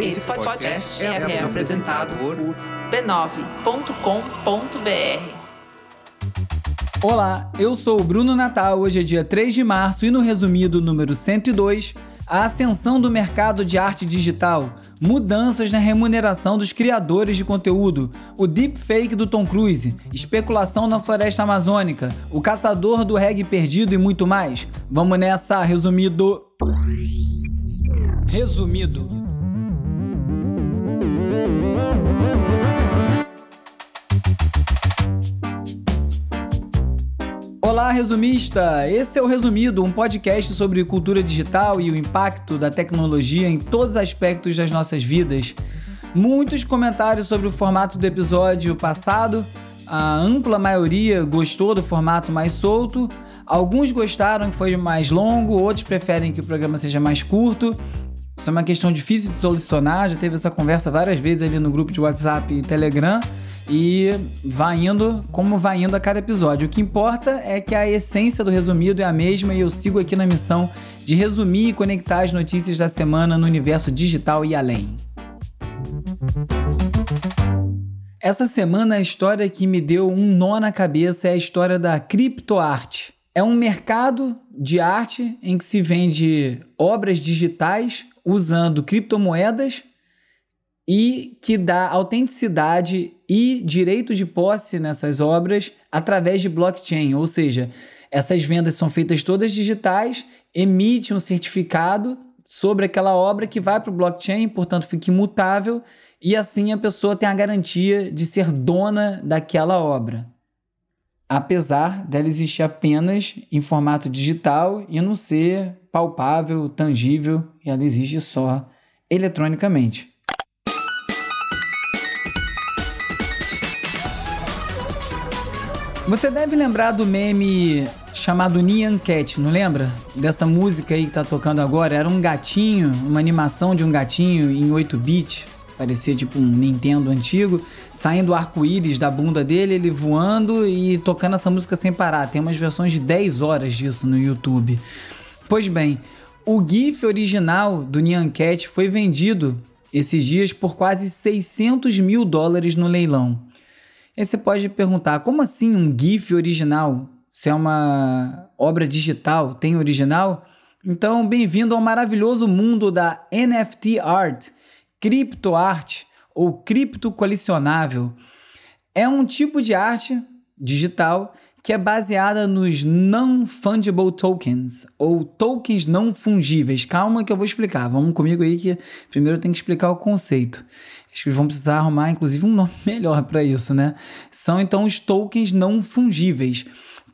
Esse podcast é, é apresentado por b9.com.br. Olá, eu sou o Bruno Natal. Hoje é dia 3 de março e no resumido número 102, a ascensão do mercado de arte digital, mudanças na remuneração dos criadores de conteúdo, o deepfake do Tom Cruise, especulação na floresta amazônica, o caçador do reggae perdido e muito mais. Vamos nessa, resumido. Resumido. Olá, resumista! Esse é o Resumido, um podcast sobre cultura digital e o impacto da tecnologia em todos os aspectos das nossas vidas. Muitos comentários sobre o formato do episódio passado. A ampla maioria gostou do formato mais solto. Alguns gostaram que foi mais longo, outros preferem que o programa seja mais curto. Isso é uma questão difícil de solucionar. Já teve essa conversa várias vezes ali no grupo de WhatsApp e Telegram e vai indo como vai indo a cada episódio. O que importa é que a essência do resumido é a mesma e eu sigo aqui na missão de resumir e conectar as notícias da semana no universo digital e além. Essa semana a história que me deu um nó na cabeça é a história da criptoarte. É um mercado de arte em que se vende obras digitais usando criptomoedas e que dá autenticidade e direito de posse nessas obras através de blockchain, ou seja, essas vendas são feitas todas digitais, emite um certificado sobre aquela obra que vai para o blockchain, portanto fica imutável e assim a pessoa tem a garantia de ser dona daquela obra. Apesar dela existir apenas em formato digital e não ser palpável, tangível, e ela existe só eletronicamente. Você deve lembrar do meme chamado Nyan Cat, não lembra? Dessa música aí que tá tocando agora. Era um gatinho, uma animação de um gatinho em 8 bits. Parecia tipo um Nintendo antigo, saindo arco-íris da bunda dele, ele voando e tocando essa música sem parar. Tem umas versões de 10 horas disso no YouTube. Pois bem, o GIF original do Nyan Cat foi vendido esses dias por quase 600 mil dólares no leilão. Aí você pode perguntar, como assim um GIF original? Se é uma obra digital, tem original? Então, bem-vindo ao maravilhoso mundo da NFT art, cripto art ou cripto colecionável. É um tipo de arte digital que é baseada nos non-fungible tokens, ou tokens não fungíveis. Calma que eu vou explicar. Vamos comigo aí que primeiro eu tenho que explicar o conceito. Acho que vão precisar arrumar, inclusive, um nome melhor para isso, né? São então os tokens não fungíveis.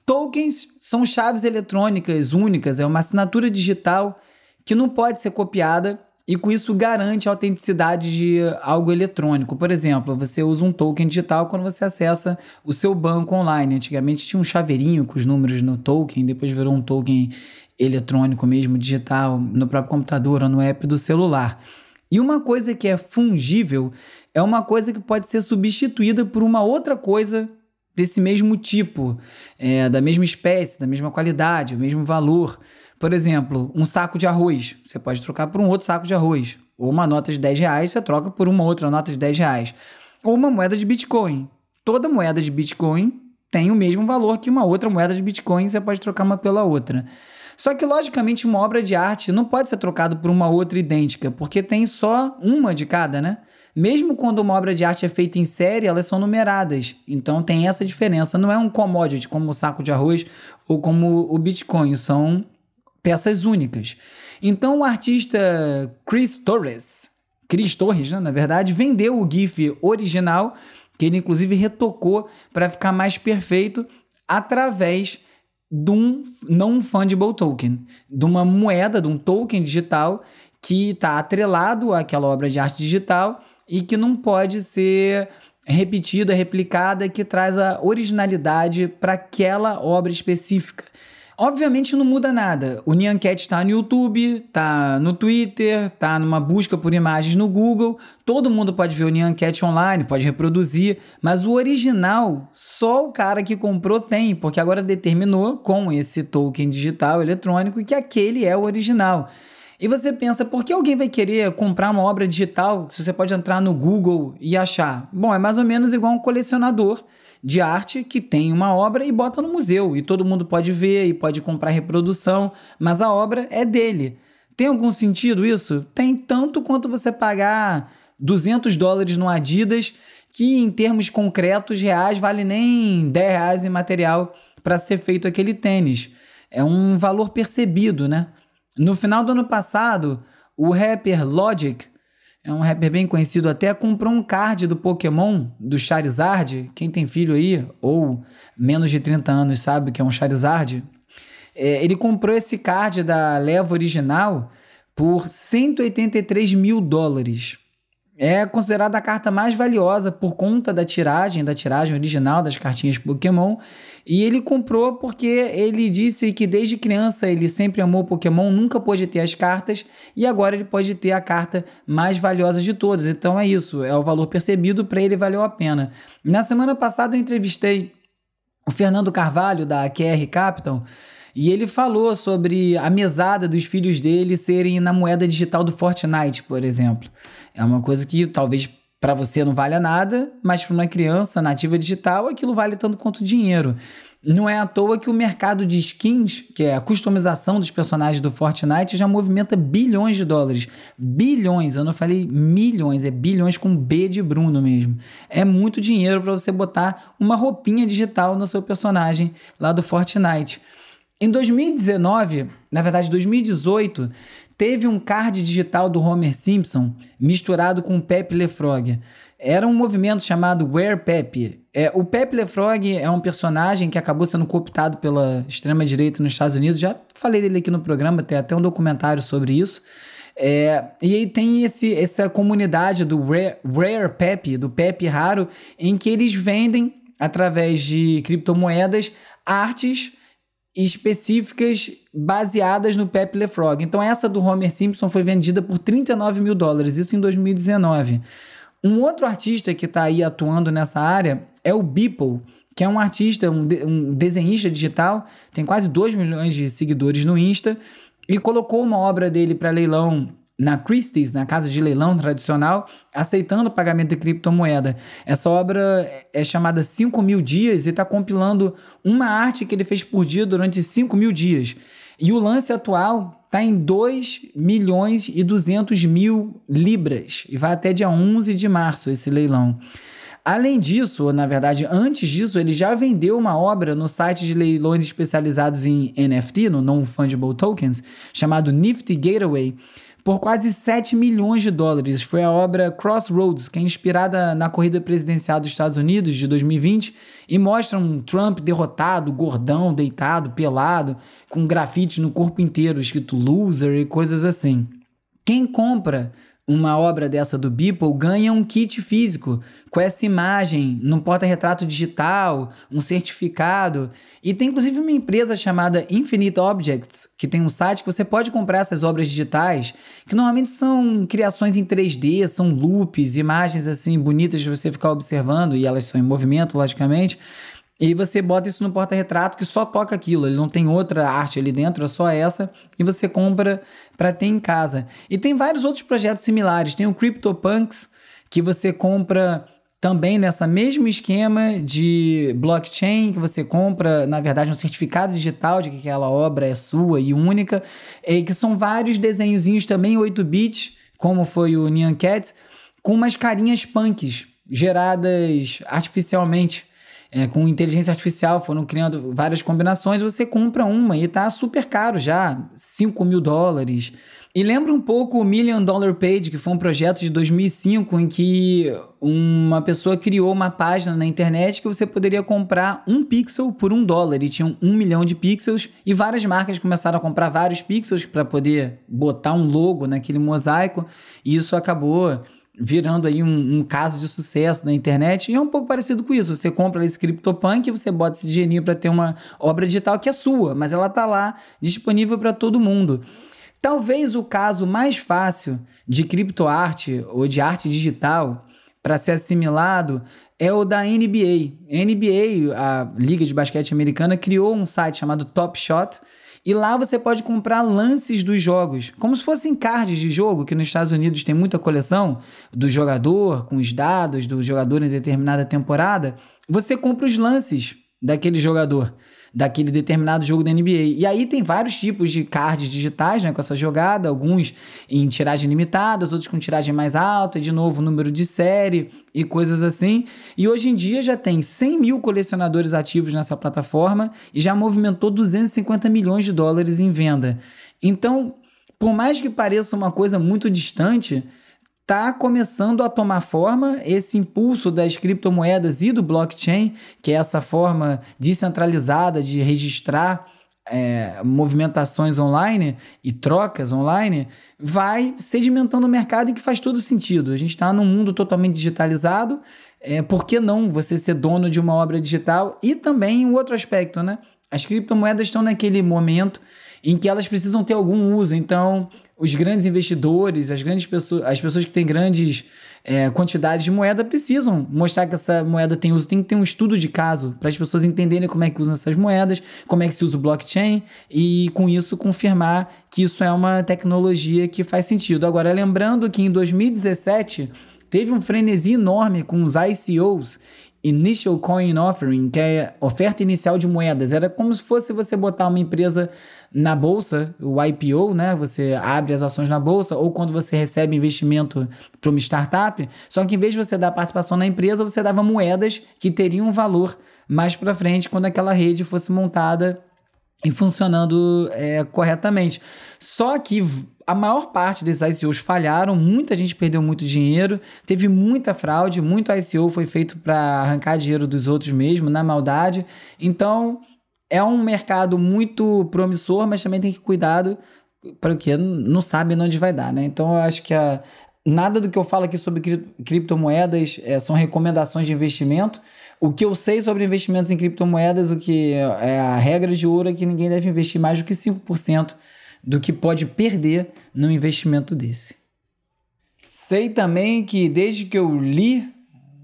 Tokens são chaves eletrônicas únicas, é uma assinatura digital que não pode ser copiada e com isso garante a autenticidade de algo eletrônico. Por exemplo, você usa um token digital quando você acessa o seu banco online. Antigamente tinha um chaveirinho com os números no token, depois virou um token eletrônico mesmo, digital, no próprio computador ou no app do celular. E uma coisa que é fungível é uma coisa que pode ser substituída por uma outra coisa desse mesmo tipo, é, da mesma espécie, da mesma qualidade, o mesmo valor. Por exemplo, um saco de arroz, você pode trocar por um outro saco de arroz. Ou uma nota de 10 reais, você troca por uma outra nota de 10 reais. Ou uma moeda de Bitcoin. Toda moeda de Bitcoin tem o mesmo valor que uma outra moeda de Bitcoin, você pode trocar uma pela outra. Só que, logicamente, uma obra de arte não pode ser trocada por uma outra idêntica, porque tem só uma de cada, né? Mesmo quando uma obra de arte é feita em série, elas são numeradas. Então tem essa diferença. Não é um commodity como o saco de arroz ou como o Bitcoin. São peças únicas. Então o artista Chris Torres, Chris Torres, né, na verdade, vendeu o GIF original, que ele inclusive retocou para ficar mais perfeito através de um não fungible token, de uma moeda, de um token digital que está atrelado àquela obra de arte digital e que não pode ser repetida, replicada, que traz a originalidade para aquela obra específica. Obviamente não muda nada. O Nyan Cat está no YouTube, está no Twitter, está numa busca por imagens no Google. Todo mundo pode ver o Nyan Cat online, pode reproduzir, mas o original só o cara que comprou tem, porque agora determinou com esse token digital eletrônico que aquele é o original. E você pensa, por que alguém vai querer comprar uma obra digital se você pode entrar no Google e achar? Bom, é mais ou menos igual um colecionador de arte que tem uma obra e bota no museu e todo mundo pode ver e pode comprar reprodução, mas a obra é dele. Tem algum sentido isso? Tem tanto quanto você pagar 200 dólares no Adidas, que em termos concretos reais vale nem 10 reais em material para ser feito aquele tênis. É um valor percebido, né? No final do ano passado, o rapper Logic, é um rapper bem conhecido até, comprou um card do Pokémon, do Charizard. Quem tem filho aí, ou menos de 30 anos, sabe que é um Charizard? É, ele comprou esse card da leva original por 183 mil dólares. É considerada a carta mais valiosa por conta da tiragem, da tiragem original das cartinhas Pokémon. E ele comprou porque ele disse que desde criança ele sempre amou Pokémon, nunca pôde ter as cartas e agora ele pode ter a carta mais valiosa de todas. Então é isso, é o valor percebido, para ele valeu a pena. Na semana passada eu entrevistei o Fernando Carvalho da QR Capital. E ele falou sobre a mesada dos filhos dele serem na moeda digital do Fortnite, por exemplo. É uma coisa que talvez para você não valha nada, mas para uma criança nativa digital aquilo vale tanto quanto dinheiro. Não é à toa que o mercado de skins, que é a customização dos personagens do Fortnite, já movimenta bilhões de dólares. Bilhões, eu não falei milhões, é bilhões com B de Bruno mesmo. É muito dinheiro para você botar uma roupinha digital no seu personagem lá do Fortnite. Em 2019, na verdade 2018, teve um card digital do Homer Simpson misturado com Pepe LeFrog. Era um movimento chamado Where Pepe. É, o Pepe LeFrog é um personagem que acabou sendo cooptado pela extrema-direita nos Estados Unidos. Já falei dele aqui no programa, tem até um documentário sobre isso. É, e aí tem esse, essa comunidade do Rare, Rare Pepe, do Pepe Raro, em que eles vendem, através de criptomoedas, artes específicas baseadas no Pepe Le Frog. Então, essa do Homer Simpson foi vendida por 39 mil dólares, isso em 2019. Um outro artista que está aí atuando nessa área é o Beeple, que é um artista, um, de, um desenhista digital, tem quase 2 milhões de seguidores no Insta, e colocou uma obra dele para leilão na Christie's, na casa de leilão tradicional, aceitando o pagamento de criptomoeda. Essa obra é chamada 5 mil dias e está compilando uma arte que ele fez por dia durante 5 mil dias. E o lance atual está em 2 milhões e 200 mil libras e vai até dia 11 de março esse leilão. Além disso, na verdade, antes disso, ele já vendeu uma obra no site de leilões especializados em NFT, no Non-Fungible Tokens, chamado Nifty Gateway, por quase 7 milhões de dólares. Foi a obra Crossroads, que é inspirada na corrida presidencial dos Estados Unidos de 2020 e mostra um Trump derrotado, gordão, deitado, pelado, com grafite no corpo inteiro escrito loser e coisas assim. Quem compra uma obra dessa do Beeple ganha um kit físico com essa imagem num porta-retrato digital, um certificado. E tem inclusive uma empresa chamada Infinite Objects, que tem um site que você pode comprar essas obras digitais, que normalmente são criações em 3D, são loops, imagens assim bonitas de você ficar observando, e elas são em movimento, logicamente. E você bota isso no porta-retrato que só toca aquilo, ele não tem outra arte ali dentro, é só essa, e você compra para ter em casa. E tem vários outros projetos similares. Tem o CryptoPunks, que você compra também nessa mesmo esquema de blockchain, que você compra, na verdade, um certificado digital de que aquela obra é sua e única, e que são vários desenhozinhos também 8 bits, como foi o Nyan Cat, com umas carinhas punks geradas artificialmente é, com inteligência artificial, foram criando várias combinações, você compra uma e tá super caro já, 5 mil dólares. E lembra um pouco o Million Dollar Page, que foi um projeto de 2005 em que uma pessoa criou uma página na internet que você poderia comprar um pixel por um dólar. E tinham um milhão de pixels e várias marcas começaram a comprar vários pixels para poder botar um logo naquele mosaico. E isso acabou virando aí um, um, caso de sucesso na internet. E é um pouco parecido com isso. Você compra esse CryptoPunk você bota esse dinheirinho para ter uma obra digital que é sua, mas ela tá lá disponível para todo mundo. Talvez o caso mais fácil de criptoarte ou de arte digital para ser assimilado é o da NBA. A NBA, a Liga de Basquete Americana, criou um site chamado Top Shot E lá você pode comprar lances dos jogos, como se fossem cards de jogo, que nos Estados Unidos tem muita coleção do jogador, com os dados do jogador em determinada temporada. Você compra os lances daquele jogador daquele determinado jogo da NBA. E aí tem vários tipos de cards digitais, né, com essa jogada, alguns em tiragem limitada, outros com tiragem mais alta, e de novo número de série e coisas assim. E hoje em dia já tem 100 mil colecionadores ativos nessa plataforma e já movimentou 250 milhões de dólares em venda. Então, por mais que pareça uma coisa muito distante, está começando a tomar forma esse impulso das criptomoedas e do blockchain, que é essa forma descentralizada de registrar é, movimentações online e trocas online, vai sedimentando o mercado e que faz todo sentido. A gente está num mundo totalmente digitalizado, é, por que não você ser dono de uma obra digital? E também um outro aspecto, né? As criptomoedas estão naquele momento em que elas precisam ter algum uso. Então, os grandes investidores, as grandes pessoas, as pessoas que têm grandes é, quantidades de moeda precisam mostrar que essa moeda tem uso. Tem que ter um estudo de caso para as pessoas entenderem como é que usam essas moedas, como é que se usa o blockchain e com isso confirmar que isso é uma tecnologia que faz sentido. Agora, lembrando que em 2017 teve um frenesi enorme com os ICOs Initial Coin Offering, que é oferta inicial de moedas. Era como se fosse você botar uma empresa na bolsa, o IPO, né? Você abre as ações na bolsa, ou quando você recebe investimento para uma startup. Só que em vez de você dar participação na empresa, você dava moedas que teriam valor mais para frente quando aquela rede fosse montada e funcionando é, corretamente. Só que a maior parte desses ICOs falharam, muita gente perdeu muito dinheiro, teve muita fraude, muito ICO foi feito para arrancar dinheiro dos outros mesmo, na maldade. Então, é um mercado muito promissor, mas também tem que cuidado para o que não sabe onde vai dar, né? Então, eu acho que a, nada do que eu falo aqui sobre cri criptomoedas é, são recomendações de investimento. O que eu sei sobre investimentos em criptomoedas, o que é a regra de ouro é que ninguém deve investir mais do que 5% do que pode perder num investimento desse. Sei também que desde que eu li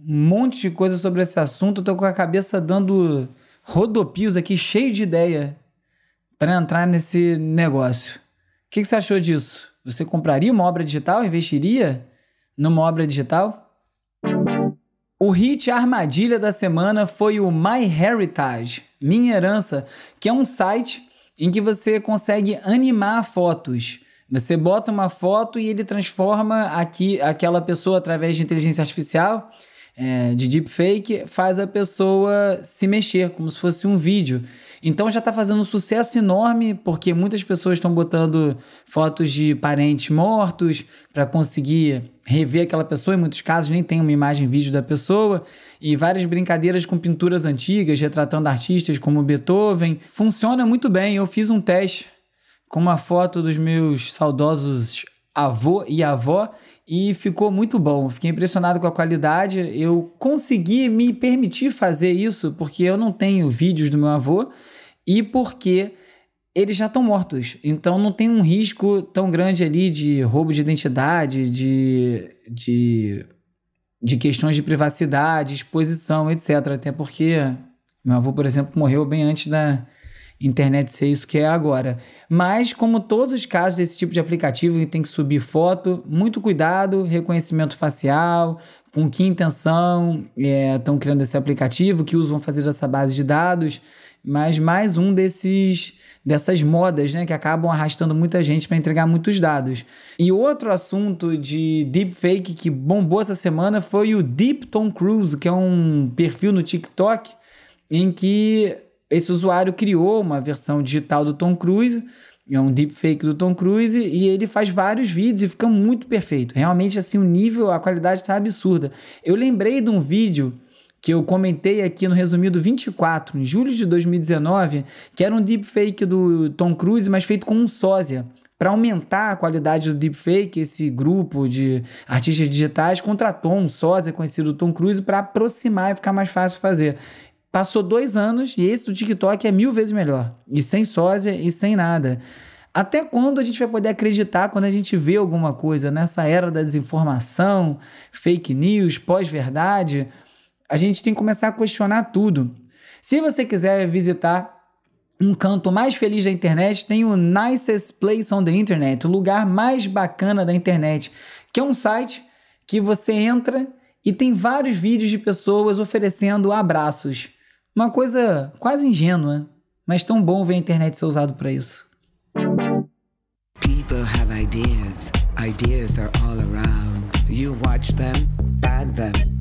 um monte de coisa sobre esse assunto, tô com a cabeça dando rodopios aqui, cheio de ideia para entrar nesse negócio. O que, que você achou disso? Você compraria uma obra digital? Investiria numa obra digital? O hit armadilha da semana foi o MyHeritage, Minha Herança, que é um site em que você consegue animar fotos. Você bota uma foto e ele transforma aqui aquela pessoa através de inteligência artificial, é, de deepfake, faz a pessoa se mexer, como se fosse um vídeo. Então já está fazendo um sucesso enorme, porque muitas pessoas estão botando fotos de parentes mortos para conseguir rever aquela pessoa. Em muitos casos nem tem uma imagem vídeo da pessoa. E várias brincadeiras com pinturas antigas, retratando artistas como Beethoven. Funciona muito bem. Eu fiz um teste com uma foto dos meus saudosos avô e avó e ficou muito bom. Fiquei impressionado com a qualidade. Eu consegui me permitir fazer isso porque eu não tenho vídeos do meu avô e porque eles já estão mortos. Então não tem um risco tão grande ali de roubo de identidade, de, de, de questões de privacidade, exposição, etc. Até porque meu avô, por exemplo, morreu bem antes da internet ser isso que é agora. Mas, como todos os casos desse tipo de aplicativo que tem que subir foto, muito cuidado, reconhecimento facial, com que intenção estão é, criando esse aplicativo, que uso vão fazer essa base de dados, mas mais um desses dessas modas, né, que acabam arrastando muita gente para entregar muitos dados. E outro assunto de deepfake que bombou essa semana foi o Deep Tom Cruise, que é um perfil no TikTok em que esse usuário criou uma versão digital do Tom Cruise, é um deepfake do Tom Cruise, e ele faz vários vídeos e fica muito perfeito. Realmente, assim, o nível, a qualidade está absurda. Eu lembrei de um vídeo que eu comentei aqui no resumido 24, em julho de 2019, que era um deepfake do Tom Cruise, mas feito com um sósia. Para aumentar a qualidade do deepfake, esse grupo de artistas digitais contratou um sósia conhecido do Tom Cruise para aproximar e ficar mais fácil fazer. Passou dois anos e esse do TikTok é mil vezes melhor. E sem sósia e sem nada. Até quando a gente vai poder acreditar quando a gente vê alguma coisa nessa era da desinformação, fake news, pós-verdade? A gente tem que começar a questionar tudo. Se você quiser visitar um canto mais feliz da internet, tem o Nicest Place on the Internet, o lugar mais bacana da internet, que é um site que você entra e tem vários vídeos de pessoas oferecendo abraços. Uma coisa quase ingênua, mas tão bom ver a internet ser usado para isso. People have ideas. Ideas are all around. You watch them, them.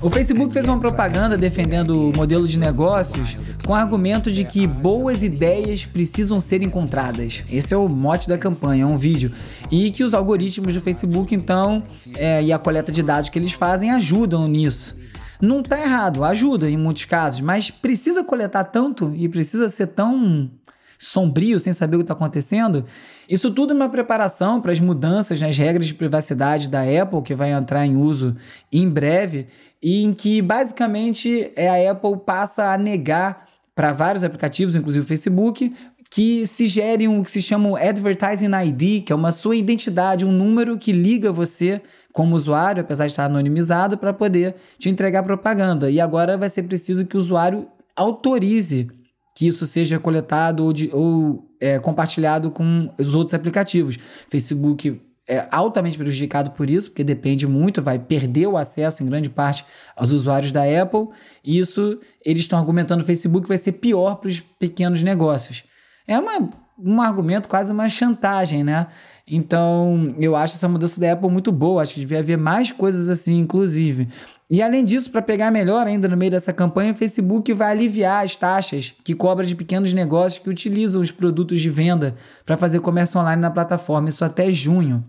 O Facebook fez uma propaganda defendendo o modelo de negócios com o argumento de que boas ideias precisam ser encontradas. Esse é o mote da campanha, é um vídeo. E que os algoritmos do Facebook, então, é, e a coleta de dados que eles fazem ajudam nisso. Não tá errado, ajuda em muitos casos, mas precisa coletar tanto e precisa ser tão sombrio, sem saber o que está acontecendo. Isso tudo é uma preparação para as mudanças nas regras de privacidade da Apple, que vai entrar em uso em breve, e em que basicamente é a Apple passa a negar para vários aplicativos, inclusive o Facebook, que se gere um que se chama Advertising ID, que é uma sua identidade, um número que liga você como usuário, apesar de estar anonimizado, para poder te entregar propaganda. E agora vai ser preciso que o usuário autorize que isso seja coletado ou, de, ou é, compartilhado com os outros aplicativos. Facebook é altamente prejudicado por isso, porque depende muito, vai perder o acesso em grande parte aos usuários da Apple. E isso eles estão argumentando no Facebook vai ser pior para os pequenos negócios. É uma, um argumento, quase uma chantagem, né? Então, eu acho essa mudança da Apple muito boa. Acho que devia haver mais coisas assim, inclusive. E além disso, para pegar melhor ainda no meio dessa campanha, o Facebook vai aliviar as taxas que cobra de pequenos negócios que utilizam os produtos de venda para fazer comércio online na plataforma, isso até junho.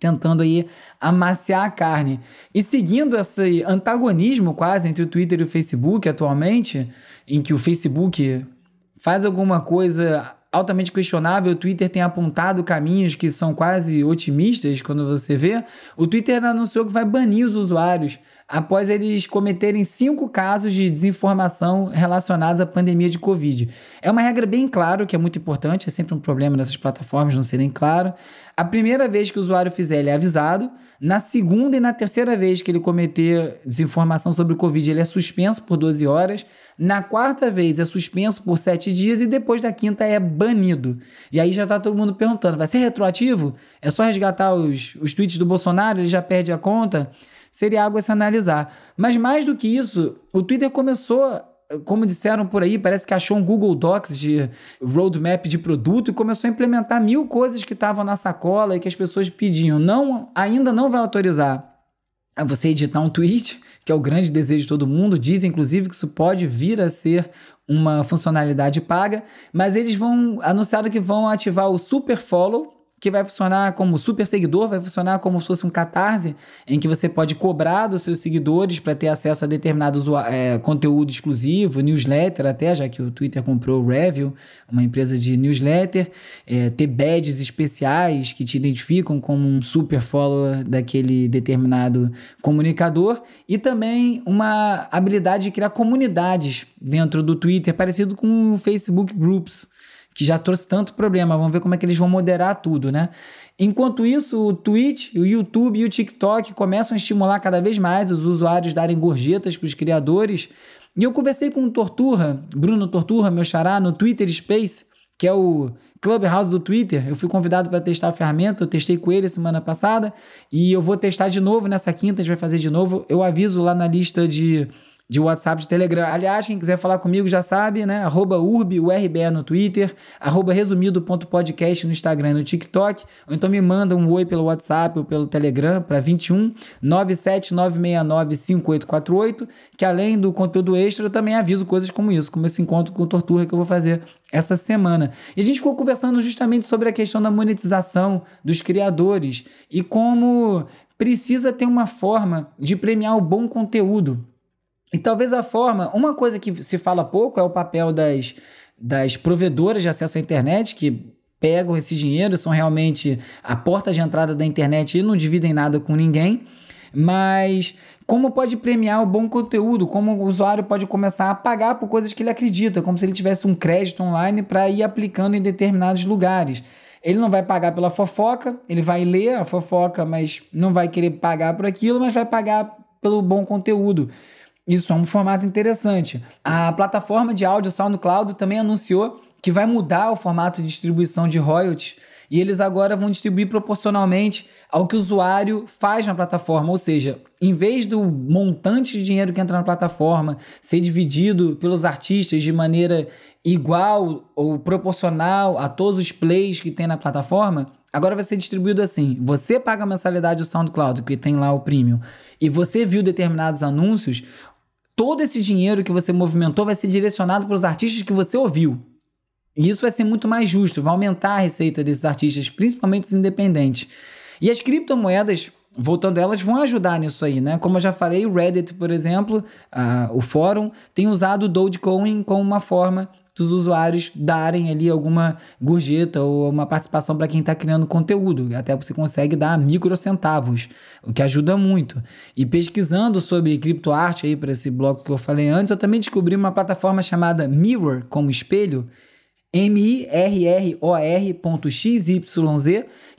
Tentando aí amaciar a carne. E seguindo esse antagonismo quase entre o Twitter e o Facebook atualmente, em que o Facebook faz alguma coisa altamente questionável. O Twitter tem apontado caminhos que são quase otimistas quando você vê. O Twitter anunciou que vai banir os usuários após eles cometerem cinco casos de desinformação relacionados à pandemia de Covid. É uma regra bem clara, que é muito importante, é sempre um problema nessas plataformas não serem claro. A primeira vez que o usuário fizer, ele é avisado. Na segunda e na terceira vez que ele cometer desinformação sobre o Covid, ele é suspenso por 12 horas. Na quarta vez é suspenso por 7 dias e depois da quinta é banido. E aí já tá todo mundo perguntando: vai ser retroativo? É só resgatar os, os tweets do Bolsonaro? Ele já perde a conta? Seria algo a se analisar. Mas mais do que isso, o Twitter começou como disseram por aí, parece que achou um Google Docs de roadmap de produto e começou a implementar mil coisas que estavam na sacola e que as pessoas pediam. Não, ainda não vai autorizar você editar um tweet, que é o grande desejo de todo mundo. Diz, inclusive, que isso pode vir a ser uma funcionalidade paga, mas eles vão anunciaram que vão ativar o Super Follow, que vai funcionar como super seguidor, vai funcionar como se fosse um catarse, em que você pode cobrar dos seus seguidores para ter acesso a determinado é, conteúdo exclusivo, newsletter até, já que o Twitter comprou o Review, uma empresa de newsletter, é, ter badges especiais que te identificam como um super follower daquele determinado comunicador, e também uma habilidade de criar comunidades dentro do Twitter, parecido com o Facebook Groups, que já trouxe tanto problema. Vamos ver como é que eles vão moderar tudo, né? Enquanto isso, o Twitch, o YouTube e o TikTok começam a estimular cada vez mais os usuários darem gorjetas para os criadores. E eu conversei com o Torturra, Bruno Torturra, meu xará, no Twitter Space, que é o Clubhouse do Twitter. Eu fui convidado para testar a ferramenta, eu testei com ele semana passada e eu vou testar de novo nessa quinta, a gente vai fazer de novo. Eu aviso lá na lista de de WhatsApp, de Telegram. Aliás, quem quiser falar comigo já sabe, né? Arroba urbe, no Twitter, arroba resumido.podcast no Instagram e no TikTok. Ou então me manda um oi pelo WhatsApp ou pelo Telegram para 21 97969 5848, que além do conteúdo extra, eu também aviso coisas como isso, como esse encontro com Tortura que eu vou fazer essa semana. E a gente ficou conversando justamente sobre a questão da monetização dos criadores e como precisa ter uma forma de premiar o bom conteúdo. E talvez a forma, uma coisa que se fala pouco é o papel das, das provedoras de acesso à internet, que pegam esse dinheiro, são realmente a porta de entrada da internet e não dividem nada com ninguém. Mas como pode premiar o bom conteúdo? Como o usuário pode começar a pagar por coisas que ele acredita, como se ele tivesse um crédito online para ir aplicando em determinados lugares. Ele não vai pagar pela fofoca, ele vai ler a fofoca, mas não vai querer pagar por aquilo, mas vai pagar pelo bom conteúdo. Isso é um formato interessante. A plataforma de áudio SoundCloud também anunciou que vai mudar o formato de distribuição de royalties e eles agora vão distribuir proporcionalmente ao que o usuário faz na plataforma, ou seja, em vez do montante de dinheiro que entra na plataforma ser dividido pelos artistas de maneira igual ou proporcional a todos os plays que tem na plataforma, agora vai ser distribuído assim: você paga a mensalidade do SoundCloud, que tem lá o premium, e você viu determinados anúncios, todo esse dinheiro que você movimentou vai ser direcionado para os artistas que você ouviu. E isso vai ser muito mais justo, vai aumentar a receita desses artistas, principalmente os independentes. E as criptomoedas, voltando elas, vão ajudar nisso aí, né? Como eu já falei, o Reddit, por exemplo, o fórum, tem usado o Dogecoin como uma forma dos usuários darem ali alguma gorjeta ou uma participação para quem está criando conteúdo. Até você consegue dar microcentavos, o que ajuda muito. E pesquisando sobre criptoarte aí para esse bloco que eu falei antes, eu também descobri uma plataforma chamada Mirror, como espelho, mirror.xyz,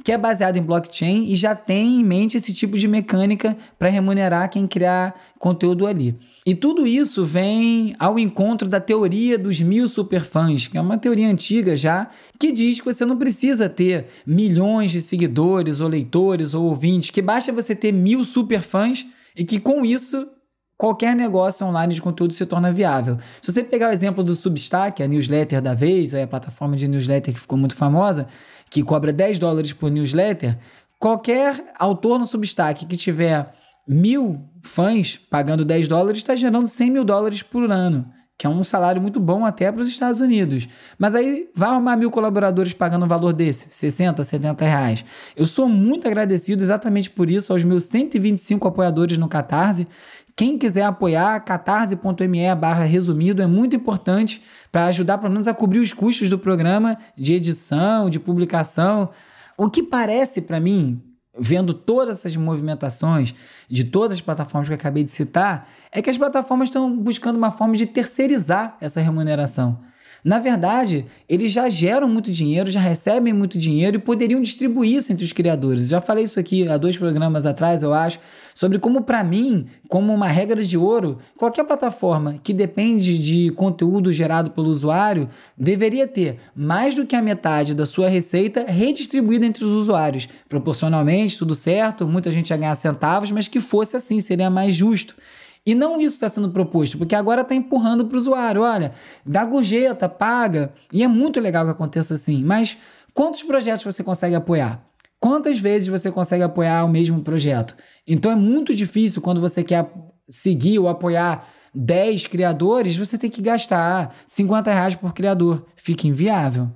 que é baseado em blockchain e já tem em mente esse tipo de mecânica para remunerar quem criar conteúdo ali. E tudo isso vem ao encontro da teoria dos mil superfãs, que é uma teoria antiga já, que diz que você não precisa ter milhões de seguidores ou leitores ou ouvintes, que basta você ter mil superfãs e que com isso qualquer negócio online de conteúdo se torna viável. Se você pegar o exemplo do Substack, a newsletter da vez, a plataforma de newsletter que ficou muito famosa, que cobra 10 dólares por newsletter, qualquer autor no Substack que tiver mil fãs pagando 10 dólares está gerando 100 mil dólares por ano que é um salário muito bom até para os Estados Unidos. Mas aí vai arrumar mil colaboradores pagando um valor desse, 60, 70 reais. Eu sou muito agradecido exatamente por isso aos meus 125 apoiadores no Catarse. Quem quiser apoiar, catarse.me barra resumido é muito importante para ajudar pelo menos a cobrir os custos do programa de edição, de publicação. O que parece para mim vendo todas essas movimentações de todas as plataformas que eu acabei de citar, é que as plataformas estão buscando uma forma de terceirizar essa remuneração. Na verdade, eles já geram muito dinheiro, já recebem muito dinheiro e poderiam distribuir isso entre os criadores. Já falei isso aqui há dois programas atrás, eu acho, sobre como, para mim, como uma regra de ouro, qualquer plataforma que depende de conteúdo gerado pelo usuário deveria ter mais do que a metade da sua receita redistribuída entre os usuários. Proporcionalmente, tudo certo, muita gente ia ganhar centavos, mas que fosse assim, seria mais justo. E não isso está sendo proposto, porque agora está empurrando para o usuário. Olha, dá gorjeta, paga. E é muito legal que aconteça assim. Mas quantos projetos você consegue apoiar? Quantas vezes você consegue apoiar o mesmo projeto? Então é muito difícil quando você quer seguir ou apoiar 10 criadores, você tem que gastar 50 reais por criador. Fica inviável.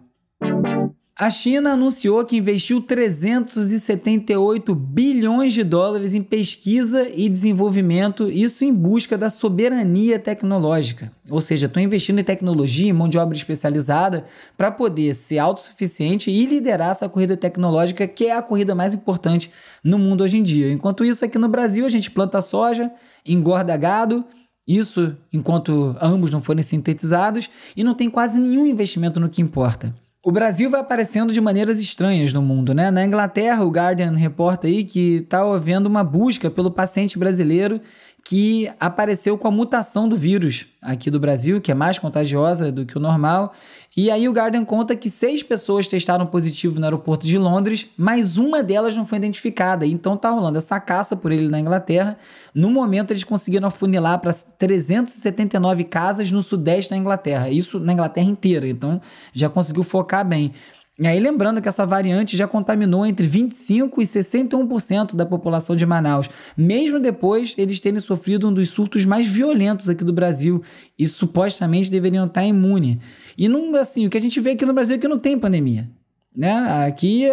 A China anunciou que investiu 378 bilhões de dólares em pesquisa e desenvolvimento, isso em busca da soberania tecnológica. Ou seja, estão investindo em tecnologia, em mão de obra especializada, para poder ser autossuficiente e liderar essa corrida tecnológica, que é a corrida mais importante no mundo hoje em dia. Enquanto isso, aqui no Brasil, a gente planta soja, engorda gado. Isso enquanto ambos não forem sintetizados e não tem quase nenhum investimento no que importa. O Brasil vai aparecendo de maneiras estranhas no mundo, né? Na Inglaterra, o Guardian reporta aí que está havendo uma busca pelo paciente brasileiro que apareceu com a mutação do vírus aqui do Brasil, que é mais contagiosa do que o normal. E aí o Guardian conta que seis pessoas testaram positivo no aeroporto de Londres, mas uma delas não foi identificada. Então tá rolando essa caça por ele na Inglaterra. No momento eles conseguiram afunilar para 379 casas no sudeste da Inglaterra. Isso na Inglaterra inteira. Então já conseguiu focar bem. E aí, lembrando que essa variante já contaminou entre 25% e 61% da população de Manaus, mesmo depois eles terem sofrido um dos surtos mais violentos aqui do Brasil e supostamente deveriam estar imunes. E não, assim, o que a gente vê aqui no Brasil é que não tem pandemia. Né? Aqui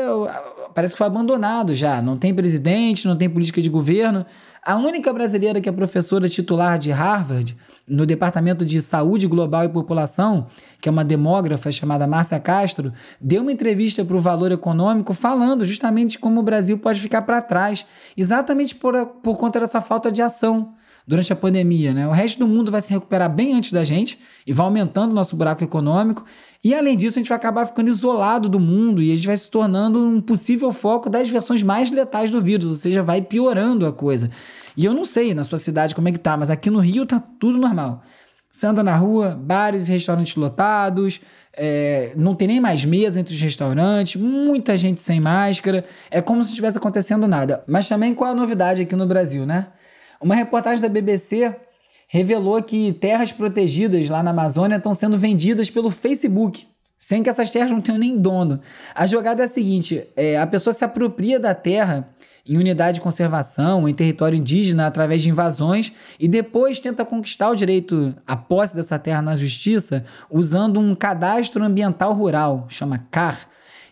parece que foi abandonado já. Não tem presidente, não tem política de governo. A única brasileira que é professora titular de Harvard, no Departamento de Saúde Global e População, que é uma demógrafa chamada Márcia Castro, deu uma entrevista para o Valor Econômico falando justamente como o Brasil pode ficar para trás, exatamente por, por conta dessa falta de ação durante a pandemia, né? O resto do mundo vai se recuperar bem antes da gente e vai aumentando o nosso buraco econômico. E além disso, a gente vai acabar ficando isolado do mundo e a gente vai se tornando um possível foco das versões mais letais do vírus, ou seja, vai piorando a coisa. E eu não sei na sua cidade como é que tá, mas aqui no Rio tá tudo normal. Você anda na rua, bares e restaurantes lotados, é, não tem nem mais mesa entre os restaurantes, muita gente sem máscara. É como se estivesse acontecendo nada. Mas também qual a novidade aqui no Brasil, né? Uma reportagem da BBC revelou que terras protegidas lá na Amazônia estão sendo vendidas pelo Facebook, sem que essas terras não tenham nem dono. A jogada é a seguinte: é, a pessoa se apropria da terra em unidade de conservação, em território indígena, através de invasões, e depois tenta conquistar o direito à posse dessa terra na justiça usando um cadastro ambiental rural, chama CAR,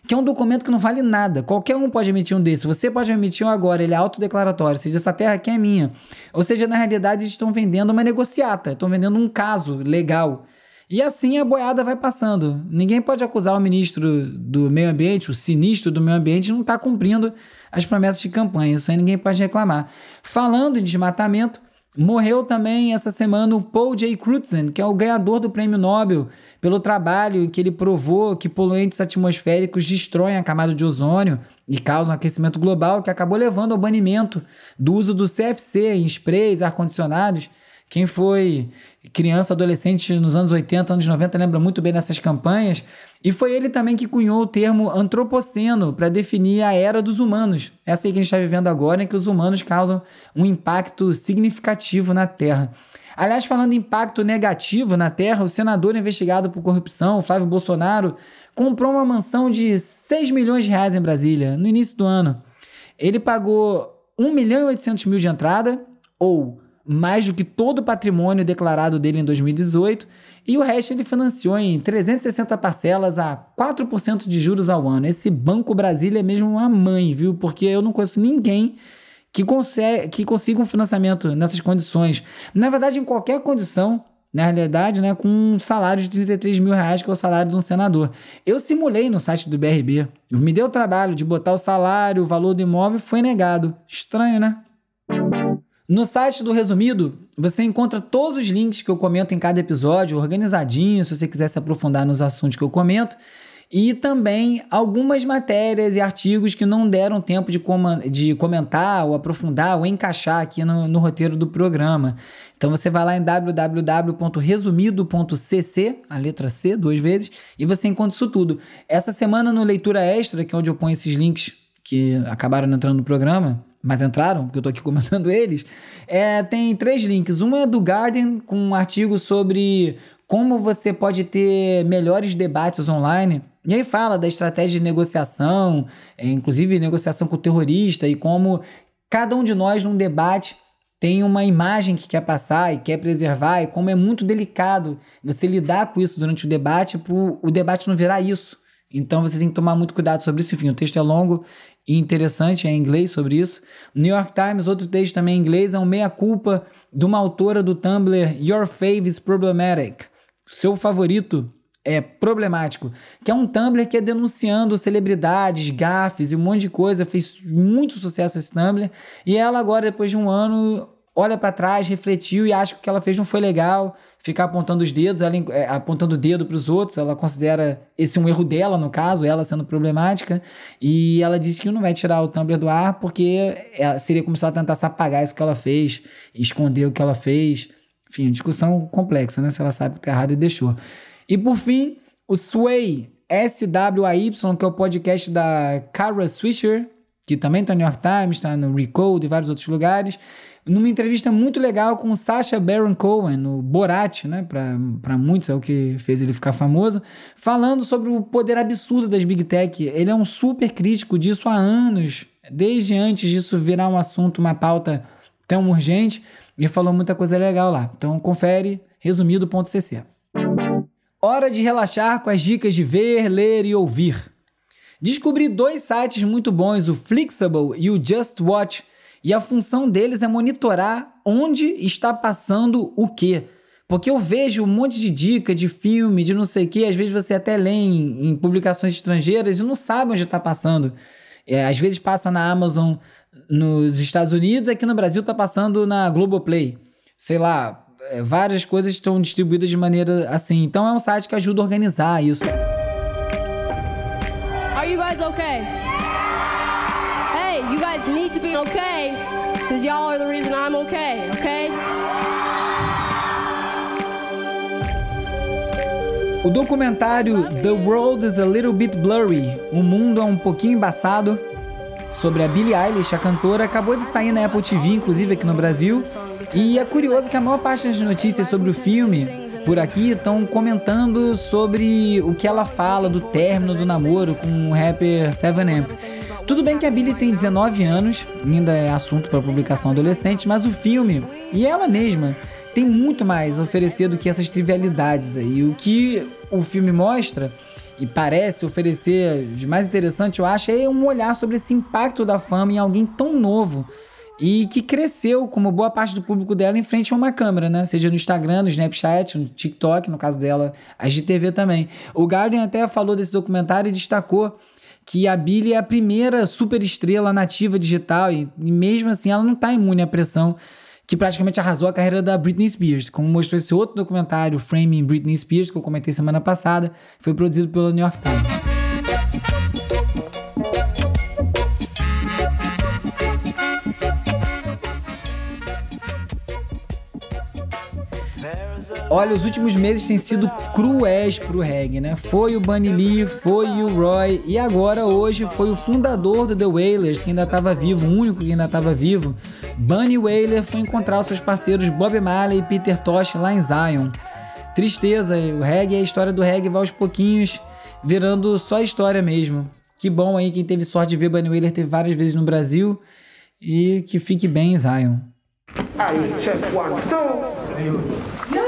que é um documento que não vale nada. Qualquer um pode emitir um desse. Você pode emitir um agora, ele é autodeclaratório, ou seja, essa terra aqui é minha. Ou seja, na realidade, eles estão vendendo uma negociata, estão vendendo um caso legal. E assim a boiada vai passando. Ninguém pode acusar o ministro do Meio Ambiente, o sinistro do Meio Ambiente, não estar tá cumprindo as promessas de campanha. Isso aí ninguém pode reclamar. Falando em desmatamento, morreu também essa semana o Paul J. Crutzen, que é o ganhador do prêmio Nobel pelo trabalho que ele provou que poluentes atmosféricos destroem a camada de ozônio e causam aquecimento global, que acabou levando ao banimento do uso do CFC em sprays, ar-condicionados quem foi criança, adolescente nos anos 80, anos 90, lembra muito bem dessas campanhas. E foi ele também que cunhou o termo antropoceno para definir a era dos humanos. Essa aí que a gente está vivendo agora, em que os humanos causam um impacto significativo na Terra. Aliás, falando em impacto negativo na Terra, o senador investigado por corrupção, Flávio Bolsonaro, comprou uma mansão de 6 milhões de reais em Brasília, no início do ano. Ele pagou 1 milhão e 800 mil de entrada, ou mais do que todo o patrimônio declarado dele em 2018, e o resto ele financiou em 360 parcelas a 4% de juros ao ano. Esse Banco Brasília é mesmo uma mãe, viu? Porque eu não conheço ninguém que, consegue, que consiga um financiamento nessas condições. Na verdade, em qualquer condição, na realidade, né, com um salário de 33 mil reais, que é o salário de um senador. Eu simulei no site do BRB. Me deu o trabalho de botar o salário, o valor do imóvel, foi negado. Estranho, né? No site do Resumido, você encontra todos os links que eu comento em cada episódio, organizadinho, se você quiser se aprofundar nos assuntos que eu comento, e também algumas matérias e artigos que não deram tempo de, com de comentar, ou aprofundar, ou encaixar aqui no, no roteiro do programa. Então você vai lá em www.resumido.cc, a letra C, duas vezes, e você encontra isso tudo. Essa semana no Leitura Extra, que é onde eu ponho esses links que acabaram entrando no programa, mas entraram, que eu tô aqui comentando eles, é, tem três links. Um é do Guardian, com um artigo sobre como você pode ter melhores debates online. E aí fala da estratégia de negociação, é, inclusive negociação com o terrorista, e como cada um de nós num debate tem uma imagem que quer passar e quer preservar, e como é muito delicado você lidar com isso durante o debate, para o debate não virar isso. Então você tem que tomar muito cuidado sobre isso. Enfim, o texto é longo e interessante, é em inglês sobre isso. New York Times, outro texto também em inglês, é um meia-culpa de uma autora do Tumblr Your Fave is Problematic. Seu favorito é problemático, que é um Tumblr que é denunciando celebridades, gafes e um monte de coisa, fez muito sucesso esse Tumblr, e ela agora, depois de um ano, olha para trás, refletiu e acha que o que ela fez não foi legal, ficar apontando os dedos, ela é, apontando o dedo para os outros, ela considera esse um erro dela, no caso, ela sendo problemática, e ela disse que não vai tirar o Tumblr do ar porque seria como se ela tentasse apagar isso que ela fez, esconder o que ela fez. Enfim, discussão complexa, né? Se ela sabe que tá errado e deixou. E por fim, o Sway, S-W-A-Y, que é o podcast da Cara Swisher, que também está no New York Times, está no Recode e vários outros lugares numa entrevista muito legal com o Sacha Baron Cohen, o Borat, né? Para muitos é o que fez ele ficar famoso, falando sobre o poder absurdo das Big Tech. Ele é um super crítico disso há anos, desde antes disso virar um assunto, uma pauta tão urgente, e falou muita coisa legal lá. Então confere resumido.cc. Hora de relaxar com as dicas de ver, ler e ouvir. Descobri dois sites muito bons, o Flixable e o Just Watch e a função deles é monitorar onde está passando o quê. Porque eu vejo um monte de dica de filme, de não sei o quê, às vezes você até lê em, em publicações estrangeiras e não sabe onde está passando. É, às vezes passa na Amazon nos Estados Unidos, aqui no Brasil está passando na Globoplay. sei lá, é, várias coisas estão distribuídas de maneira assim. Então é um site que ajuda a organizar isso. Okay? Hey, you guys need to be okay, because y'all are the reason I'm okay, okay? O documentário The World is a Little Bit Blurry, O Mundo é um pouquinho embaçado, sobre a Billie Eilish, a cantora, acabou de sair na Apple TV, inclusive aqui no Brasil. E é curioso que a maior parte das notícias sobre o filme por aqui estão comentando sobre o que ela fala do término do namoro com o rapper Seven Amp. Tudo bem que a Billie tem 19 anos, ainda é assunto para publicação adolescente, mas o filme e ela mesma tem muito mais a oferecer do que essas trivialidades aí. O que o filme mostra e parece oferecer de mais interessante, eu acho, é um olhar sobre esse impacto da fama em alguém tão novo e que cresceu, como boa parte do público dela, em frente a uma câmera, né? Seja no Instagram, no Snapchat, no TikTok, no caso dela, a GTV também. O Garden até falou desse documentário e destacou que a Billie é a primeira super estrela nativa digital e, e mesmo assim ela não está imune à pressão que praticamente arrasou a carreira da Britney Spears, como mostrou esse outro documentário, Framing Britney Spears, que eu comentei semana passada, foi produzido pelo New York Times. Olha, os últimos meses têm sido cruéis pro reggae, né? Foi o Bunny Lee, foi o Roy e agora hoje foi o fundador do The Wailers, que ainda estava vivo, o único que ainda estava vivo. Bunny Wailer foi encontrar os seus parceiros Bob Marley e Peter Tosh lá em Zion. Tristeza, o reggae, a história do reggae vai aos pouquinhos virando só história mesmo. Que bom aí quem teve sorte de ver Bunny Wailer teve várias vezes no Brasil e que fique bem em Zion. Aí, check one, two.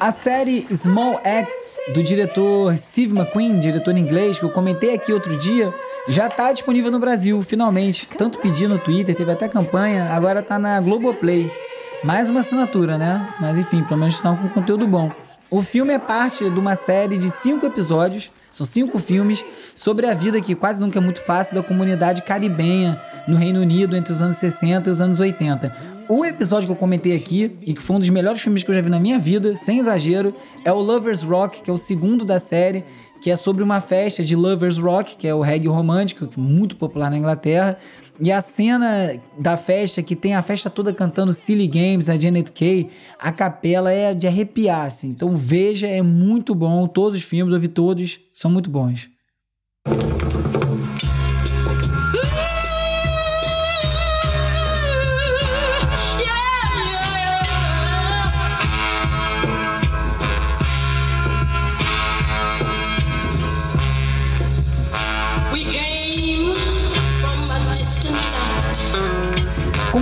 A série Small X, do diretor Steve McQueen, diretor inglês, que eu comentei aqui outro dia, já está disponível no Brasil, finalmente. Tanto pedi no Twitter, teve até campanha, agora está na Globoplay. Mais uma assinatura, né? Mas enfim, pelo menos está com conteúdo bom. O filme é parte de uma série de cinco episódios, são cinco filmes, sobre a vida que quase nunca é muito fácil da comunidade caribenha no Reino Unido entre os anos 60 e os anos 80. O episódio que eu comentei aqui, e que foi um dos melhores filmes que eu já vi na minha vida, sem exagero, é o Lovers Rock, que é o segundo da série, que é sobre uma festa de Lovers Rock, que é o reggae romântico, é muito popular na Inglaterra. E a cena da festa, que tem a festa toda cantando Silly Games, a Janet Kay, a capela é de arrepiar, assim. Então veja, é muito bom. Todos os filmes, eu vi todos, são muito bons.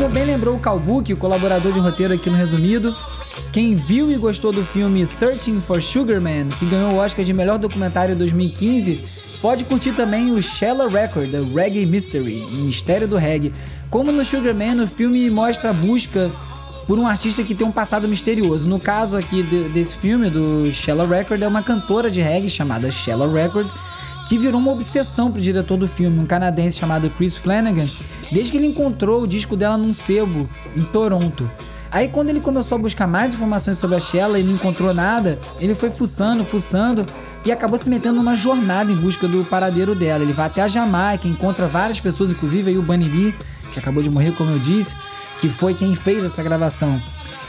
Como bem lembrou o Calbuque, o colaborador de roteiro aqui no Resumido, quem viu e gostou do filme Searching for Sugar Man, que ganhou o Oscar de melhor documentário em 2015, pode curtir também o Shella Record, The Reggae Mystery, o mistério do reggae. Como no Sugar Man, o filme mostra a busca por um artista que tem um passado misterioso. No caso aqui de, desse filme, do Shella Record, é uma cantora de reggae chamada Shella Record, que virou uma obsessão pro diretor do filme, um canadense chamado Chris Flanagan, desde que ele encontrou o disco dela num sebo em Toronto. Aí quando ele começou a buscar mais informações sobre a Shella e não encontrou nada, ele foi fuçando, fuçando e acabou se metendo numa jornada em busca do paradeiro dela. Ele vai até a Jamaica, encontra várias pessoas, inclusive aí o Bunny Lee, que acabou de morrer, como eu disse, que foi quem fez essa gravação.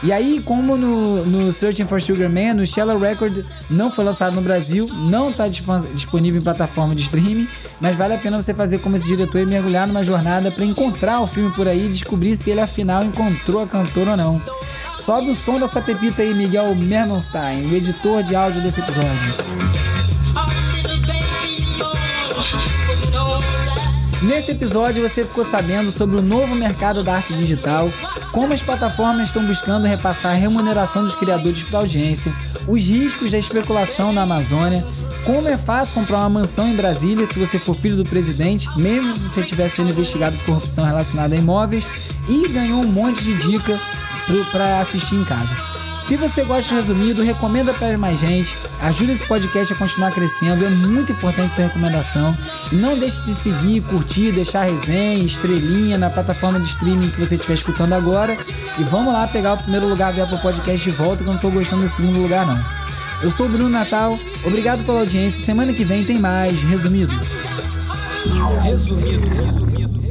E aí, como no, no Searching for Sugar Man, o Shallow Record não foi lançado no Brasil, não está disponível em plataforma de streaming, mas vale a pena você fazer como esse diretor e mergulhar numa jornada para encontrar o filme por aí e descobrir se ele afinal encontrou a cantora ou não. Sobe o som dessa pepita aí, Miguel Mermonstein, o editor de áudio desse episódio. Nesse episódio você ficou sabendo sobre o novo mercado da arte digital, como as plataformas estão buscando repassar a remuneração dos criadores para audiência, os riscos da especulação na Amazônia, como é fácil comprar uma mansão em Brasília se você for filho do presidente, mesmo se você estiver sendo investigado por corrupção relacionada a imóveis, e ganhou um monte de dica para assistir em casa. Se você gosta de resumido, recomenda para mais gente. Ajuda esse podcast a continuar crescendo. É muito importante sua recomendação. E não deixe de seguir, curtir, deixar resenha, estrelinha na plataforma de streaming que você estiver escutando agora. E vamos lá pegar o primeiro lugar do Apple Podcast de volta, que eu não tô gostando do segundo lugar, não. Eu sou o Bruno Natal. Obrigado pela audiência. Semana que vem tem mais. Resumido. Resumido. Resumido.